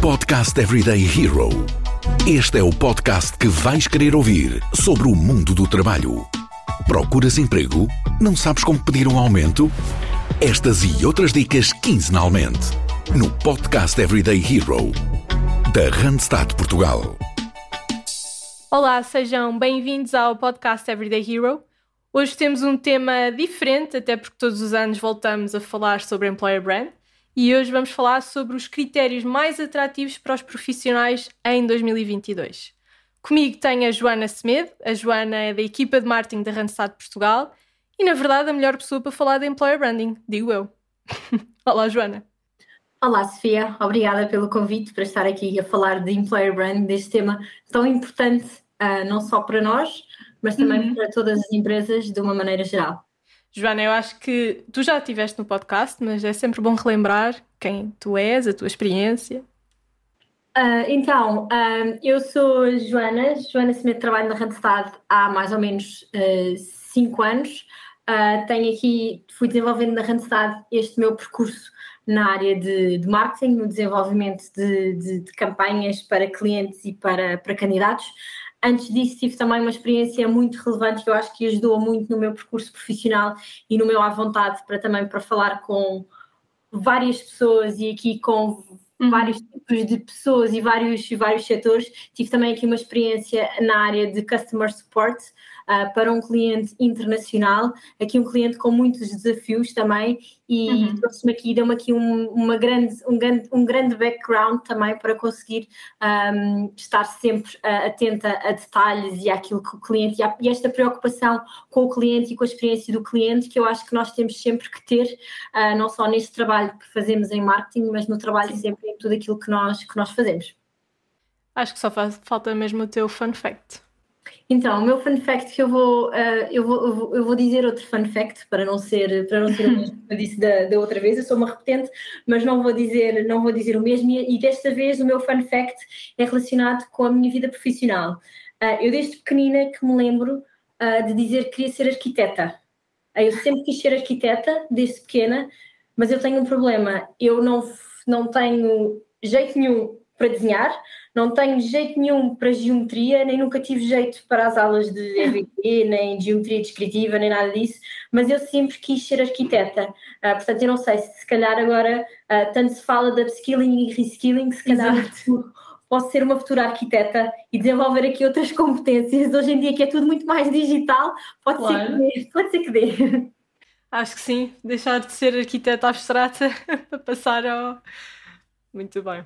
Podcast Everyday Hero. Este é o podcast que vais querer ouvir sobre o mundo do trabalho. Procuras emprego? Não sabes como pedir um aumento? Estas e outras dicas quinzenalmente no Podcast Everyday Hero da Randstad Portugal. Olá, sejam bem-vindos ao podcast Everyday Hero. Hoje temos um tema diferente, até porque todos os anos voltamos a falar sobre Employer Brand e hoje vamos falar sobre os critérios mais atrativos para os profissionais em 2022. Comigo tenho a Joana Semedo, a Joana é da equipa de marketing da Randstad Portugal e, na verdade, a melhor pessoa para falar de Employer Branding, digo eu. Olá, Joana. Olá, Sofia. Obrigada pelo convite para estar aqui a falar de Employer Branding, deste tema tão importante, uh, não só para nós, mas também uhum. para todas as empresas de uma maneira geral. Joana, eu acho que tu já estiveste no podcast, mas é sempre bom relembrar quem tu és, a tua experiência. Uh, então, uh, eu sou Joana, Joana Smith, trabalho na Randstad há mais ou menos 5 uh, anos. tenho aqui, fui desenvolvendo na Randstad este meu percurso na área de, de marketing, no desenvolvimento de, de, de, campanhas para clientes e para, para candidatos. Antes disso, tive também uma experiência muito relevante que eu acho que ajudou muito no meu percurso profissional e no meu à vontade para também para falar com várias pessoas e aqui com uhum. vários tipos de pessoas e vários, vários setores. Tive também aqui uma experiência na área de customer support, uh, para um cliente internacional, aqui um cliente com muitos desafios também, e uhum. trouxe-me aqui, deu-me aqui um, uma grande, um, grande, um grande background também para conseguir um, estar sempre uh, atenta a detalhes e àquilo que o cliente, e, a, e, esta preocupação com o cliente e com a experiência do cliente, que eu acho que nós temos sempre que ter, uh, não só neste trabalho que fazemos em marketing, mas no trabalho Sim. sempre em tudo aquilo que nós, que nós fazemos. Acho que só faz, falta mesmo o teu fun fact. Então, o meu fun fact que eu vou, uh, eu vou, eu vou, dizer outro fun fact para não ser, para não ser o mesmo que eu disse da, da, outra vez, eu sou uma repetente, mas não vou dizer, não vou dizer o mesmo e, desta vez o meu fun fact é relacionado com a minha vida profissional. Uh, eu desde pequenina que me lembro uh, de dizer que queria ser arquiteta. eu sempre quis ser arquiteta desde pequena, mas eu tenho um problema, eu não, não tenho jeito nenhum para desenhar, não tenho jeito nenhum para geometria, nem nunca tive jeito para as aulas de EVT, nem geometria descritiva, nem nada disso, mas eu sempre quis ser arquiteta. Uh, portanto, eu não sei se se calhar agora uh, tanto se fala de upskilling e reskilling, se calhar posso ser uma futura arquiteta e desenvolver aqui outras competências. Hoje em dia que é tudo muito mais digital, pode claro. ser que dê. Pode ser que dê. Acho que sim, deixar de ser arquiteta abstrata para passar ao. Muito bem.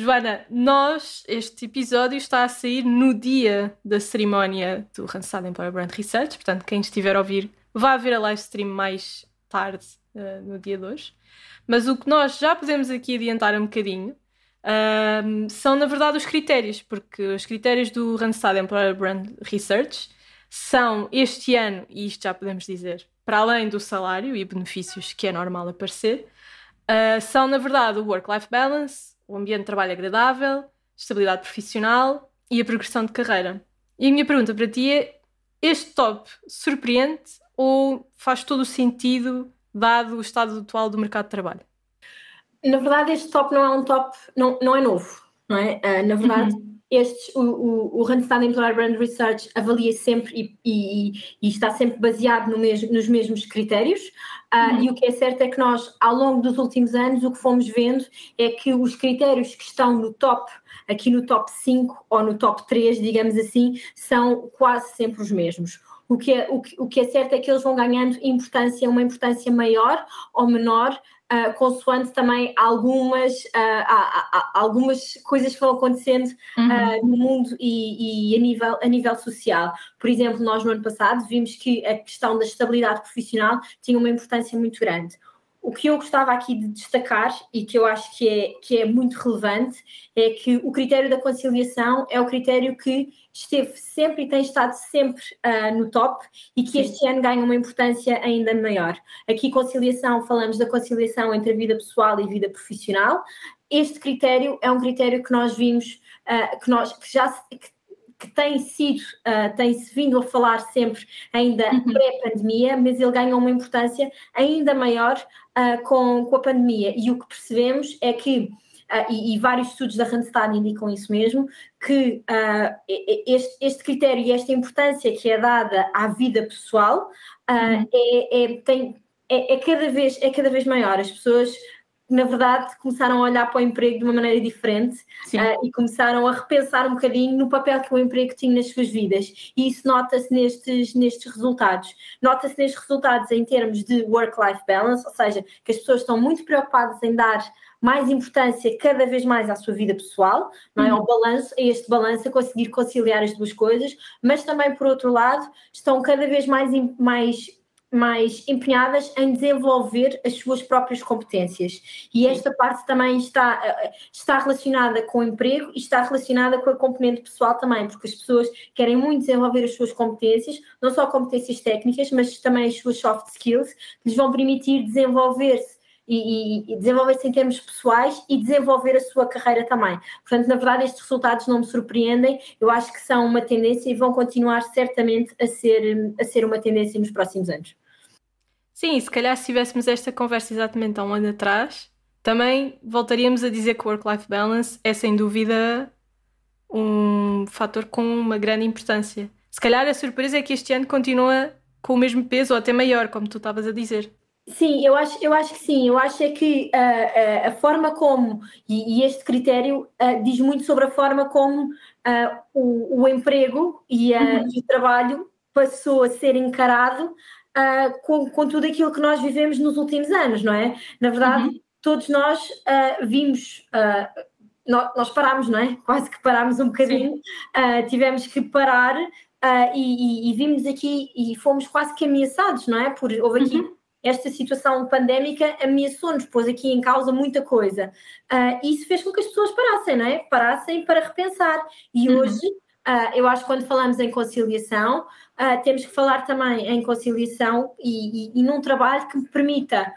Joana, nós, este episódio está a sair no dia da cerimónia do Randstad Employer Brand Research, portanto, quem estiver a ouvir, vai ver a live stream mais tarde, uh, no dia de hoje. Mas o que nós já podemos aqui adiantar um bocadinho uh, são, na verdade, os critérios, porque os critérios do Randstad Employer Brand Research são, este ano, e isto já podemos dizer, para além do salário e benefícios que é normal aparecer, uh, são, na verdade, o work-life balance, o ambiente de trabalho agradável, estabilidade profissional e a progressão de carreira. E a minha pergunta para ti é: este top surpreende ou faz todo o sentido dado o estado atual do mercado de trabalho? Na verdade, este top não é um top, não, não é novo, não é? Uh, na verdade, uhum estes, o, o, o Randstad Employer Brand Research avalia sempre e, e, e está sempre baseado no mesmo, nos mesmos critérios. Uh, uhum. E o que é certo é que nós, ao longo dos últimos anos, o que fomos vendo é que os critérios que estão no top, aqui no top 5 ou no top 3, digamos assim, são quase sempre os mesmos. O que, é, o, que, o que é certo é que eles vão ganhando importância, uma importância maior ou menor, uh, consoante também algumas, uh, algumas coisas que vão acontecendo uhum. uh, no mundo e, e, a, nível, a nível social. Por exemplo, nós no ano passado vimos que a questão da estabilidade profissional tinha uma importância muito grande. O que eu gostava aqui de destacar e que eu acho que é, que é muito relevante é que o critério da conciliação é o critério que esteve sempre e tem estado sempre uh, no top e que Sim. este ano ganha uma importância ainda maior. Aqui, conciliação, falamos da conciliação entre a vida pessoal e a vida profissional. Este critério é um critério que nós vimos, uh, que, nós, que já que que tem sido, uh, tem-se vindo a falar sempre ainda uhum. pré-pandemia, mas ele ganha uma importância ainda maior uh, com, com a pandemia. E o que percebemos é que uh, e, e, vários estudos da Randstad indicam isso mesmo, que uh, este, este, critério e esta importância que é dada à vida pessoal uhum. é, é, tem, é, é, cada vez, é cada vez maior. As pessoas na verdade, começaram a olhar para o emprego de uma maneira diferente uh, e começaram a repensar um bocadinho no papel que o emprego tinha nas suas vidas. E isso nota-se nestes, nestes resultados. Nota-se nestes resultados em termos de work-life balance, ou seja, que as pessoas estão muito preocupadas em dar mais importância cada vez mais à sua vida pessoal, não é? Uhum. Ao balanço, a este balanço, a conseguir conciliar as duas coisas, mas também, por outro lado, estão cada vez mais, mais mais empenhadas em desenvolver as suas próprias competências. E esta parte também está, eh, está relacionada com o emprego e está relacionada com a componente pessoal também, porque as pessoas querem muito desenvolver as suas competências, não só competências técnicas, mas também as suas soft skills, que lhes vão permitir desenvolver-se e, e, desenvolver-se em termos pessoais e desenvolver a sua carreira também. Portanto, na verdade, estes resultados não me surpreendem, eu acho que são uma tendência e vão continuar certamente a ser, a ser uma tendência nos próximos anos. Sim, se calhar se tivéssemos esta conversa exatamente há um ano atrás, também voltaríamos a dizer que o work-life balance é sem dúvida um fator com uma grande importância. Se calhar a surpresa é que este ano continua com o mesmo peso ou até maior, como tu estavas a dizer. Sim, eu acho, eu acho que sim. Eu acho é que uh, uh, a forma como, e, e este critério uh, diz muito sobre a forma como o, o, emprego e, uhum. e, o trabalho passou a ser encarado uh, com, com tudo aquilo que nós vivemos nos últimos anos, não é? Na verdade, uhum. todos nós uh, vimos. Uh, nós, parámos, não é? Quase que parámos um bocadinho, tivemos que parar e, e, e, vimos aqui e fomos quase que ameaçados, não é? Por, houve aqui uhum esta situação pandémica ameaçou-nos, pôs aqui em causa muita coisa. Uh, isso fez com que as pessoas parassem, não é? Parassem para repensar. E uhum. hoje Uh, eu acho que quando falamos em conciliação, uh, temos que falar também em conciliação e, e, e num trabalho que me permita,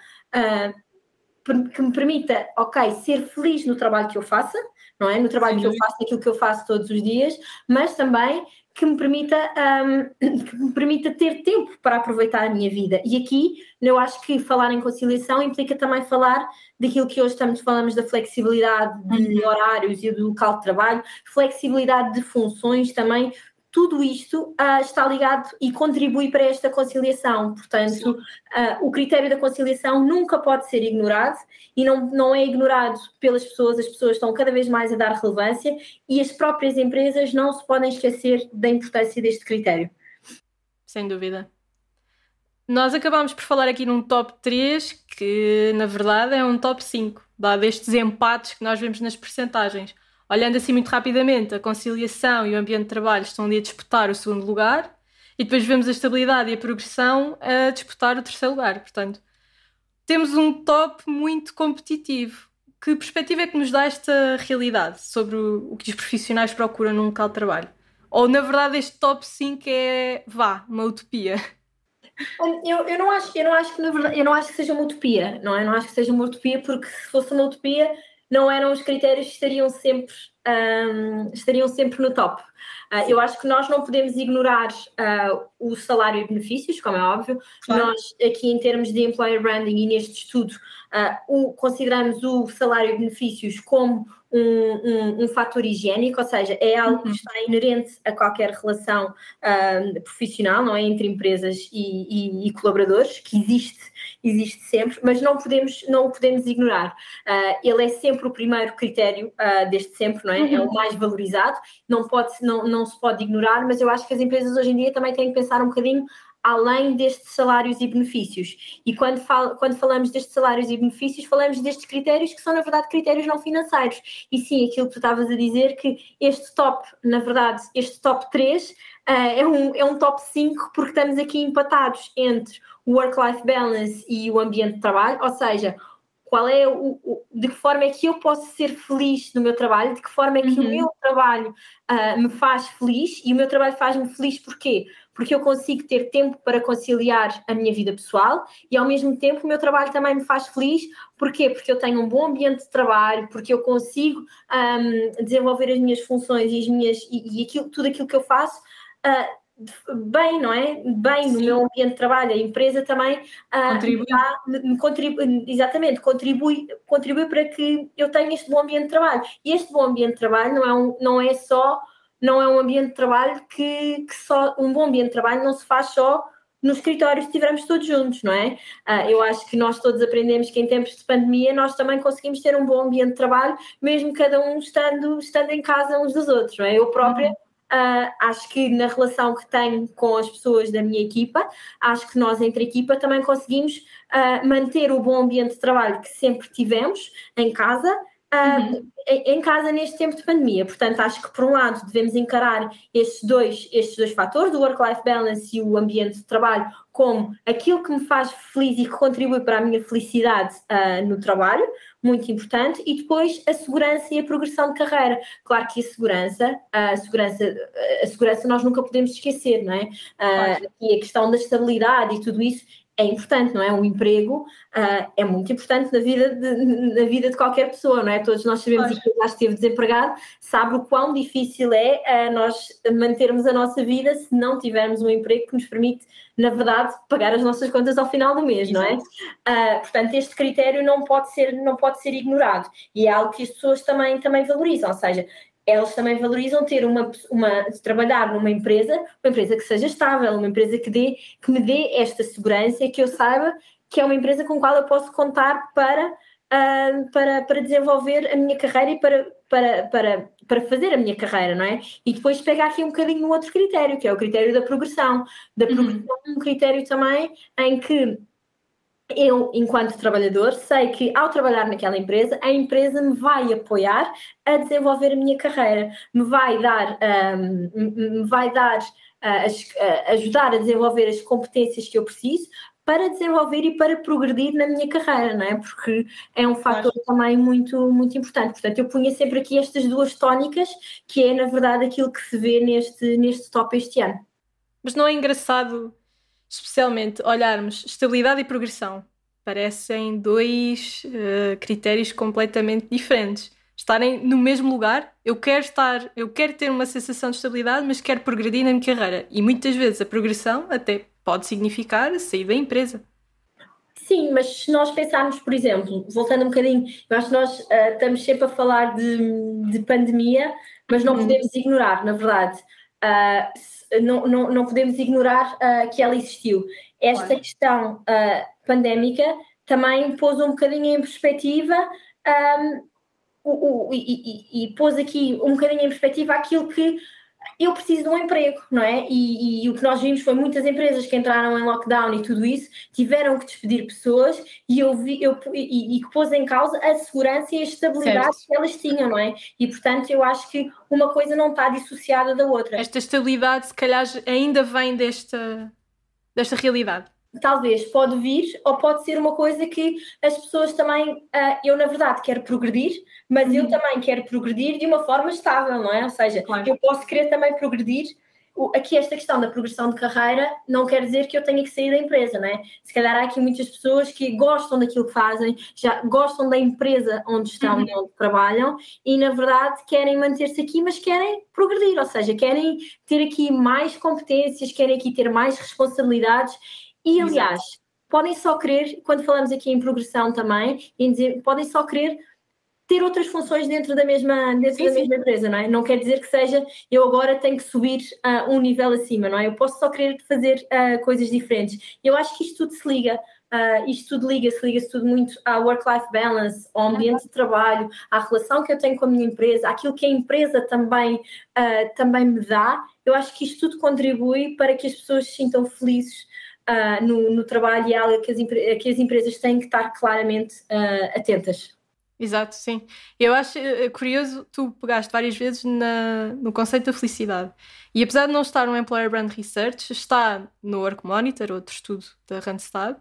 que me permita, ok, ser feliz no trabalho que eu faça, não é? No trabalho Sim. que eu faço, naquilo que eu faço todos os dias, mas também que me permita um, que me permita ter tempo para aproveitar a minha vida. E aqui eu acho que falar em conciliação implica também falar daquilo que hoje estamos falamos da flexibilidade de uhum. horários e do local de trabalho, flexibilidade de funções também tudo isto uh, está ligado e contribui para esta conciliação. Portanto, uh, o critério da conciliação nunca pode ser ignorado e não, não é ignorado pelas pessoas, as pessoas estão cada vez mais a dar relevância e as próprias empresas não se podem esquecer da importância deste critério. Sem dúvida. Nós acabámos por falar aqui num top 3, que na verdade é um top 5, dado estes empates que nós vemos nas percentagens. Olhando assim muito rapidamente, a conciliação e o ambiente de trabalho estão ali a disputar o segundo lugar e depois vemos a estabilidade e a progressão a disputar o terceiro lugar. Portanto, temos um top muito competitivo. Que perspectiva é que nos dá esta realidade sobre o, que os profissionais procuram num local de trabalho? Ou, na verdade, este top 5 é, vá, uma utopia? Eu, eu, não acho, eu, não acho que, na verdade, eu não acho que seja uma utopia, não é? Não acho que seja uma utopia, porque se fosse uma utopia, não eram os critérios que estariam sempre, um, estariam sempre no top. Uh, eu acho que nós não podemos ignorar uh, o salário e benefícios, como é óbvio. Claro. Nós, aqui em termos de employer branding e neste estudo, uh, o, consideramos o salário e benefícios como um, um, um, fator higiênico, ou seja, é algo que uhum. está inerente a qualquer relação profissional, não é? Entre empresas e, e, e, colaboradores, que existe, existe sempre, mas não podemos, não o podemos ignorar. Uh, ele é sempre o primeiro critério uh, desde sempre, não é? Uhum. É o uhum. mais valorizado, não, pode, não, não se pode ignorar, mas eu acho que as empresas hoje em dia também têm que pensar um bocadinho além destes salários e benefícios. E quando, fal quando falamos destes salários e benefícios, falamos destes critérios que são, na verdade, critérios não financeiros. E sim, aquilo que tu estavas a dizer, que este top, na verdade, este top 3 uh, eh, é, um, é um top 5 porque estamos aqui empatados entre o work-life balance e o ambiente de trabalho, ou seja, qual é o, o, de que forma é que eu posso ser feliz no meu trabalho, de que forma é que uhum. o meu trabalho uh, me faz feliz e o meu trabalho faz-me feliz porquê? Porque eu consigo ter tempo para conciliar a minha vida pessoal e ao mesmo tempo o meu trabalho também me faz feliz porquê? Porque eu tenho um bom ambiente de trabalho, porque eu consigo um, desenvolver as minhas funções e as minhas e, e aquilo, tudo aquilo que eu faço uh, bem, não é? Bem Sim. no meu ambiente de trabalho. A empresa também uh, contribui. Dá, contribui. Exatamente, contribui, contribui para que eu tenha este bom ambiente de trabalho. E este bom ambiente de trabalho não é, um, não é só não é um ambiente de trabalho que, que só um bom ambiente de trabalho não se faz só no escritório se estivermos todos juntos, não é? Uh, eu acho que nós todos aprendemos que em tempos de pandemia nós também conseguimos ter um bom ambiente de trabalho, mesmo cada um estando, estando em casa uns dos outros, não é? Eu própria. Uhum. Uh, acho que na relação que tenho com as pessoas da minha equipa, acho que nós entre equipa também conseguimos uh, manter o bom ambiente de trabalho que sempre tivemos em casa uhum. em casa neste tempo de pandemia. Portanto, acho que por um lado devemos encarar estes dois, estes dois fatores, o work-life balance e o ambiente de trabalho, como aquilo que me faz feliz e que contribui para a minha felicidade uh, no trabalho, muito importante, e depois a segurança e a progressão de carreira. Claro que a segurança, a segurança, a segurança nós nunca podemos esquecer, não é? Uh, e a questão da estabilidade e tudo isso é importante, não é? Um emprego uh, é muito importante na vida, de, na vida de qualquer pessoa, não é? Todos nós sabemos e quem já esteve desempregado sabe o quão difícil é uh, nós mantermos a nossa vida se não tivermos um emprego que nos permite, na verdade, pagar as nossas contas ao final do mês, não é? Uh, portanto, este critério não pode ser, não pode ser ignorado e é algo que as pessoas também, também valorizam, ou seja, eles também valorizam ter uma, uma trabalhar numa empresa, uma empresa que seja estável, uma empresa que, dê, que me dê esta segurança, que eu saiba que é uma empresa com a qual eu posso contar para, uh, para, para desenvolver a minha carreira e para, para, para, para fazer a minha carreira, não é? E depois pegar aqui um bocadinho um outro critério, que é o critério da progressão. Da uhum. progressão, uhum. um critério também em que eu, enquanto trabalhador, sei que ao trabalhar naquela empresa, a empresa me vai apoiar a desenvolver a minha carreira, me vai dar, um, me vai dar uh, ajudar a desenvolver as competências que eu preciso para desenvolver e para progredir na minha carreira, não é? Porque é um fator Acho. também muito, muito importante. Portanto, eu punha sempre aqui estas duas tónicas, que é, na verdade, aquilo que se vê neste, neste top este ano. Mas não é engraçado especialmente olharmos estabilidade e progressão, parecem dois uh, critérios completamente diferentes. Estarem no mesmo lugar, eu quero estar, eu quero ter uma sensação de estabilidade, mas quero progredir na minha carreira. E muitas vezes a progressão até pode significar sair da empresa. Sim, mas se nós pensarmos, por exemplo, voltando um bocadinho, eu acho que nós uh, estamos sempre a falar de, de pandemia, mas não uhum. podemos ignorar, na verdade. Uh, não, não, não podemos ignorar uh, que ela existiu. Esta questão uh, pandémica também pôs um bocadinho em perspectiva um, o, o, e, e, e, pôs aqui um bocadinho em perspectiva aquilo que eu preciso de um emprego, não é? E, e, o que nós vimos foi muitas empresas que entraram em lockdown e tudo isso tiveram que despedir pessoas e eu vi eu, e, que pôs em causa a segurança e a estabilidade certo. que elas tinham, não é? E portanto eu acho que uma coisa não está dissociada da outra. Esta estabilidade, se calhar, ainda vem desta, desta realidade talvez pode vir ou pode ser uma coisa que as pessoas também, uh, eu na verdade quero progredir, mas uhum. eu também quero progredir de uma forma estável, não é? Ou seja, claro. eu posso querer também progredir. Aqui esta questão da progressão de carreira não quer dizer que eu tenha que sair da empresa, não é? Se calhar há aqui muitas pessoas que gostam daquilo que fazem, já gostam da empresa onde estão uhum. e onde trabalham e na verdade querem manter-se aqui, mas querem progredir, ou seja, querem ter aqui mais competências, querem aqui ter mais responsabilidades e, aliás, Exato. podem só querer, quando falamos aqui em progressão também, em dizer, podem só querer ter outras funções dentro da mesma, dentro sim, da mesma empresa, não é? Não quer dizer que seja eu agora tenho que subir uh, um nível acima, não é? Eu posso só querer fazer uh, coisas diferentes. Eu acho que isto tudo se liga. Uh, isto tudo liga-se, liga-se tudo muito à work-life balance, ao ambiente de trabalho, à relação que eu tenho com a minha empresa, àquilo que a empresa também, também me dá. Eu acho que isto tudo contribui para que as pessoas se sintam felizes uh, no, no, trabalho e é algo que as, que as, empresas têm que estar claramente uh, atentas. Exato, sim. Eu acho eh, curioso, tu pegaste várias vezes na, no conceito da felicidade. E apesar de não estar no Employer Brand Research, está no Work Monitor, outro estudo da Randstad,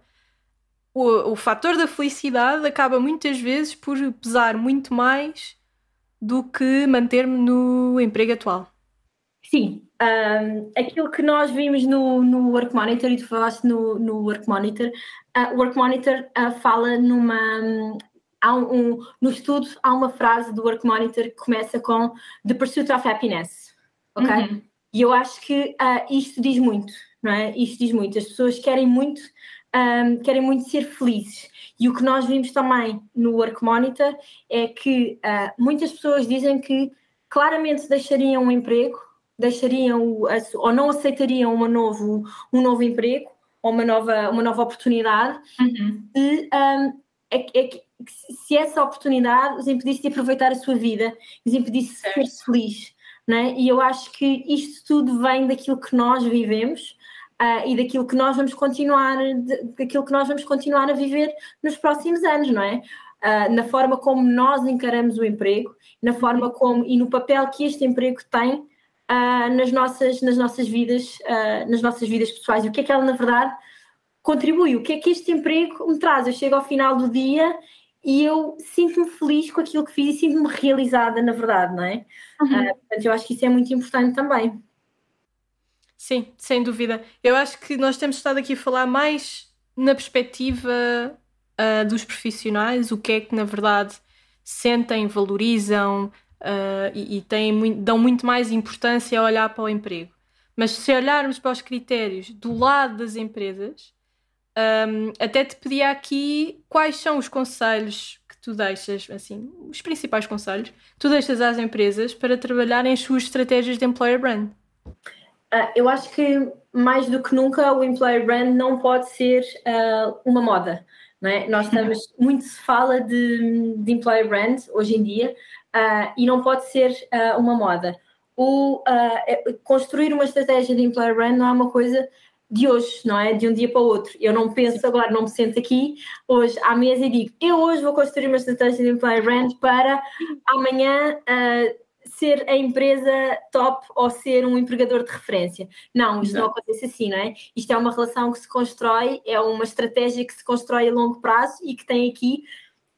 o, o fator da felicidade acaba muitas vezes por pesar muito mais do que manter-me no emprego atual. Sim, um, aquilo que nós vimos no, no Work Monitor e tu falaste no, no Work Monitor, o uh, Work Monitor uh, fala numa. Um, há um, no estudo há uma frase do Work Monitor que começa com The Pursuit of Happiness, ok? Uhum. E eu acho que uh, isto diz muito, não é? Isto diz muito. As pessoas querem muito, um, querem muito ser felizes. E o que nós vimos também no Work Monitor é que muitas pessoas dizem que claramente deixariam um emprego, deixariam ou não aceitariam uma novo, um novo emprego ou uma nova, uma nova oportunidade uhum. se, um, é, é, se essa oportunidade os impedisse de aproveitar a sua vida, os impedisse de ser feliz. Né? E eu acho que isto tudo vem daquilo que nós vivemos uh, e daquilo que nós vamos continuar, de, daquilo que nós vamos continuar a viver nos próximos anos, não é? Uh, na forma como nós encaramos o emprego, na forma como e no papel que este emprego tem uh, nas, nossas, nas nossas vidas, nas nossas vidas pessoais. E o que é que ela, na verdade, contribui? O que é que este emprego me traz? Eu chego ao final do dia e eu sinto-me feliz com aquilo que fiz e sinto-me realizada, na verdade, não é? Uhum. Uh, portanto, eu acho que isso é muito importante também. Sim, sem dúvida. Eu acho que nós temos estado aqui a falar mais na perspectiva uh, dos profissionais, o que é que na verdade sentem, valorizam uh, e, e têm muito, dão muito mais importância a olhar para o emprego. Mas se olharmos para os critérios do lado das empresas, um, até te pedia aqui quais são os conselhos que tu deixas, assim, os principais conselhos que tu deixas às empresas para trabalharem as suas estratégias de employer brand. Uh, eu acho que mais do que nunca o employer brand não pode ser uh, uma moda. Não é? Nós estamos, muito se fala de, de employer brand hoje em dia uh, e não pode ser uma moda. O, construir uma estratégia de employer brand não é uma coisa de hoje, não é? De um dia para o outro. Eu não penso agora, não me sento aqui hoje à mesa e digo, eu hoje vou construir uma estratégia de employer brand para amanhã uh, ser a empresa top ou ser um empregador de referência. Não, isto não. não acontece assim, não é? Isto é uma relação que se constrói, é uma estratégia que se constrói a longo prazo e que tem aqui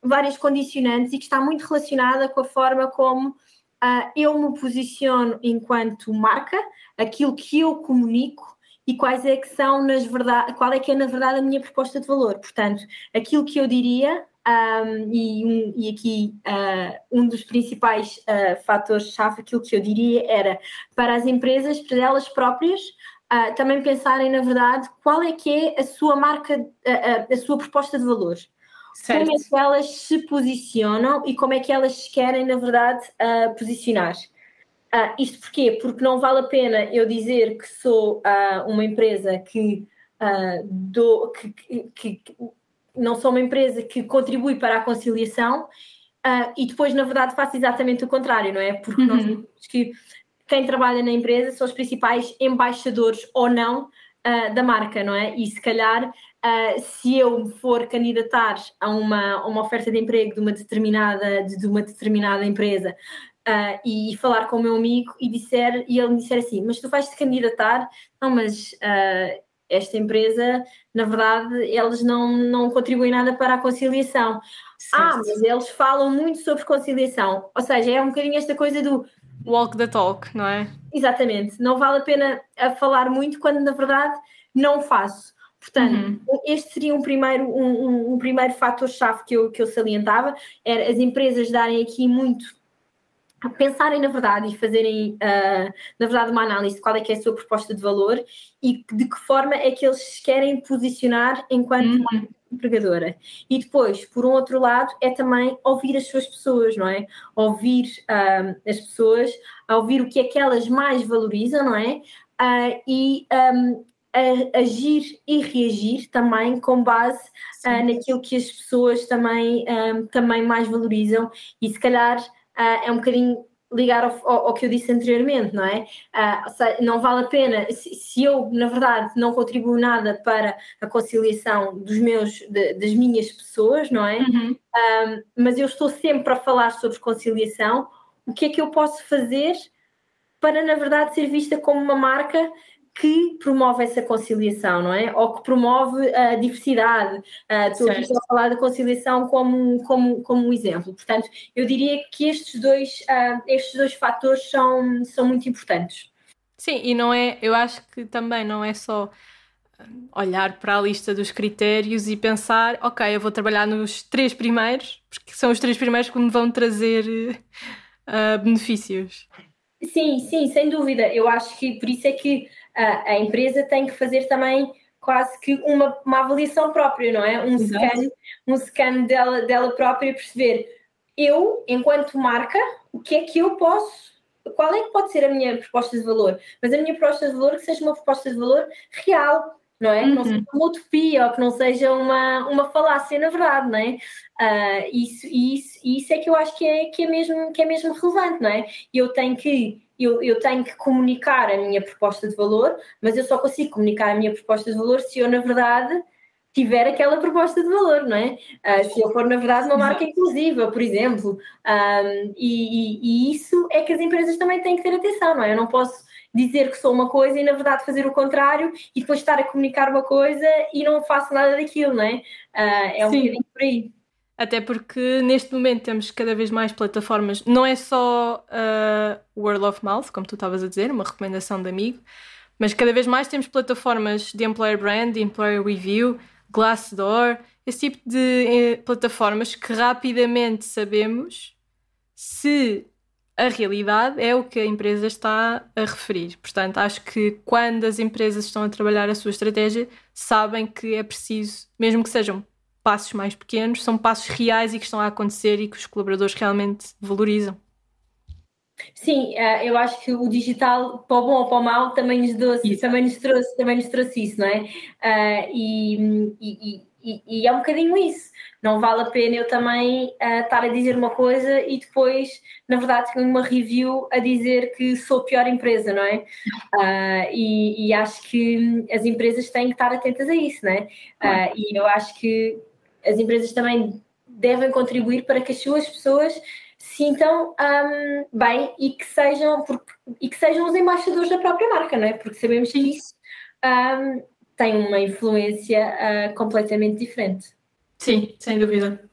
várias condicionantes e que está muito relacionada com a forma como uh, eu me posiciono enquanto marca, aquilo que eu comunico e quais é que são, nas verdade, qual é que é na verdade a minha proposta de valor. Portanto, aquilo que eu diria, um, e, um, e, aqui uh, um dos principais uh, fatores-chave, aquilo que eu diria era para as empresas, para elas próprias, uh, também pensarem na verdade qual é que é a sua marca, a sua proposta de valor. Certo. Como é que elas se posicionam e como é que elas querem, na verdade, posicionar. Uh, isto porquê? Porque não vale a pena eu dizer que sou uh, uma empresa que, uh, dou, que, que, que, não sou uma empresa que contribui para a conciliação e depois, na verdade, faço exatamente o contrário, não é? Porque uhum. nós sabemos que quem trabalha na empresa são os principais embaixadores ou não da marca, não é? E se calhar Uh, se eu for candidatar a uma, a uma oferta de emprego de uma determinada, de, uma determinada empresa uh, e falar com o meu amigo e disser e ele me disser assim, mas tu vais te candidatar? Não, mas uh, esta empresa, na verdade, eles não, não contribuem nada para a conciliação. Certo. Ah, mas eles falam muito sobre conciliação. Ou seja, é um bocadinho esta coisa do walk the talk, não é? Exatamente. Não vale a pena a falar muito quando na verdade não faço. Portanto, uhum. este seria um primeiro, um, um, um primeiro fator-chave que eu, que eu salientava, era as empresas darem aqui muito pensarem na verdade e fazerem, uh, na verdade, uma análise de qual é que é a sua proposta de valor e de que forma é que eles se querem posicionar enquanto uhum. empregadora. E depois, por um outro lado, é também ouvir as suas pessoas, não é? Ouvir uh, as pessoas, ouvir o que é que elas mais valorizam, não é? Uh, e um, a, agir e reagir também com base uh, naquilo que as pessoas também, um, também mais valorizam e se calhar uh, é um bocadinho ligar ao, ao, ao, que eu disse anteriormente, não é? Uh, não vale a pena, se, se, eu, na verdade, não contribuo nada para a conciliação dos meus, de, das minhas pessoas, não é? Uhum. Ah, mas eu estou sempre a falar sobre conciliação, o que é que eu posso fazer para, na verdade, ser vista como uma marca que promove essa conciliação, não é? Ou que promove a diversidade. Uh, estou aqui a falar da conciliação como, como, como um exemplo. Portanto, eu diria que estes dois, uh, estes dois fatores são, são muito importantes. Sim, e não é, eu acho que também não é só olhar para a lista dos critérios e pensar, ok, eu vou trabalhar nos três primeiros, porque são os três primeiros que me vão trazer uh, benefícios. Sim, sim, sem dúvida. Eu acho que por isso é que a, a empresa tem que fazer também quase que uma, uma avaliação própria, não é? Um Exato. scan, um scan dela, dela própria, perceber eu, enquanto marca, o que é que eu posso, qual é que pode ser a minha proposta de valor? Mas a minha proposta de valor que seja uma proposta de valor real, não é? Uhum. Que não seja uma utopia ou que não seja uma, uma falácia, na verdade, não é? Uh, isso, isso, isso é que eu acho que é, que, é mesmo, que é mesmo relevante, não é? Eu tenho que eu, eu, tenho que comunicar a minha proposta de valor, mas eu só consigo comunicar a minha proposta de valor se eu, na verdade, tiver aquela proposta de valor, não é? Uh, se eu for, na verdade, uma marca inclusiva, por exemplo. Um, e, e, e, isso é que as empresas também têm que ter atenção, não é? Eu não posso dizer que sou uma coisa e na verdade fazer o contrário e depois estar a comunicar uma coisa e não faço nada daquilo, não é? Uh, é um Sim. bocadinho por aí. Até porque neste momento temos cada vez mais plataformas, não é só uh, word of mouth, como tu estavas a dizer, uma recomendação de amigo, mas cada vez mais temos plataformas de employer brand, de employer review, Glassdoor, esse tipo de eh, plataformas que rapidamente sabemos se a realidade é o que a empresa está a referir. Portanto, acho que quando as empresas estão a trabalhar a sua estratégia, sabem que é preciso, mesmo que sejam passos mais pequenos, são passos reais e que estão a acontecer e que os colaboradores realmente valorizam. Sim, eh, eu acho que o digital, para o bom ou para o mal, também nos, trouxe, também nos, trouxe, também nos trouxe isso, não é? Eh, e, e, e, e é um bocadinho isso não vale a pena eu também uh, estar a dizer uma coisa e depois, na verdade, tenho uma review a dizer que sou a pior empresa, não é? E, acho que as empresas têm que estar atentas a isso, não é? E eu acho que as empresas também devem contribuir para que as suas pessoas sintam um, bem e que sejam porque, e que sejam os embaixadores da própria marca, não é? Porque sabemos que isso um, tem uma influência completamente diferente. Sim, sem dúvida.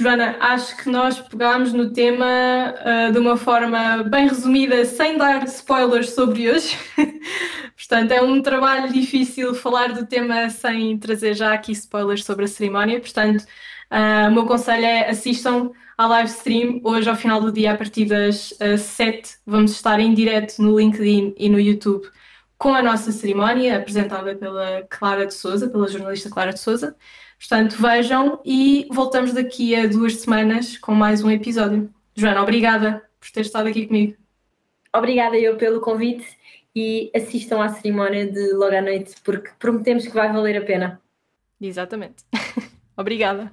Joana, acho que nós pegámos no tema uh, de uma forma bem resumida, sem dar spoilers sobre hoje. Portanto, é um trabalho difícil falar do tema sem trazer já aqui spoilers sobre a cerimónia. Portanto, uh, o meu conselho é assistam à live stream hoje ao final do dia, a partir das uh, 7. Vamos estar em direto no LinkedIn e no YouTube com a nossa cerimónia, apresentada pela Clara de Souza, pela jornalista Clara de Souza. Portanto, vejam e voltamos daqui a duas semanas com mais um episódio. Joana, obrigada por ter estado aqui comigo. Obrigada eu pelo convite e assistam à cerimónia de logo à noite, porque prometemos que vai valer a pena. Exatamente. obrigada.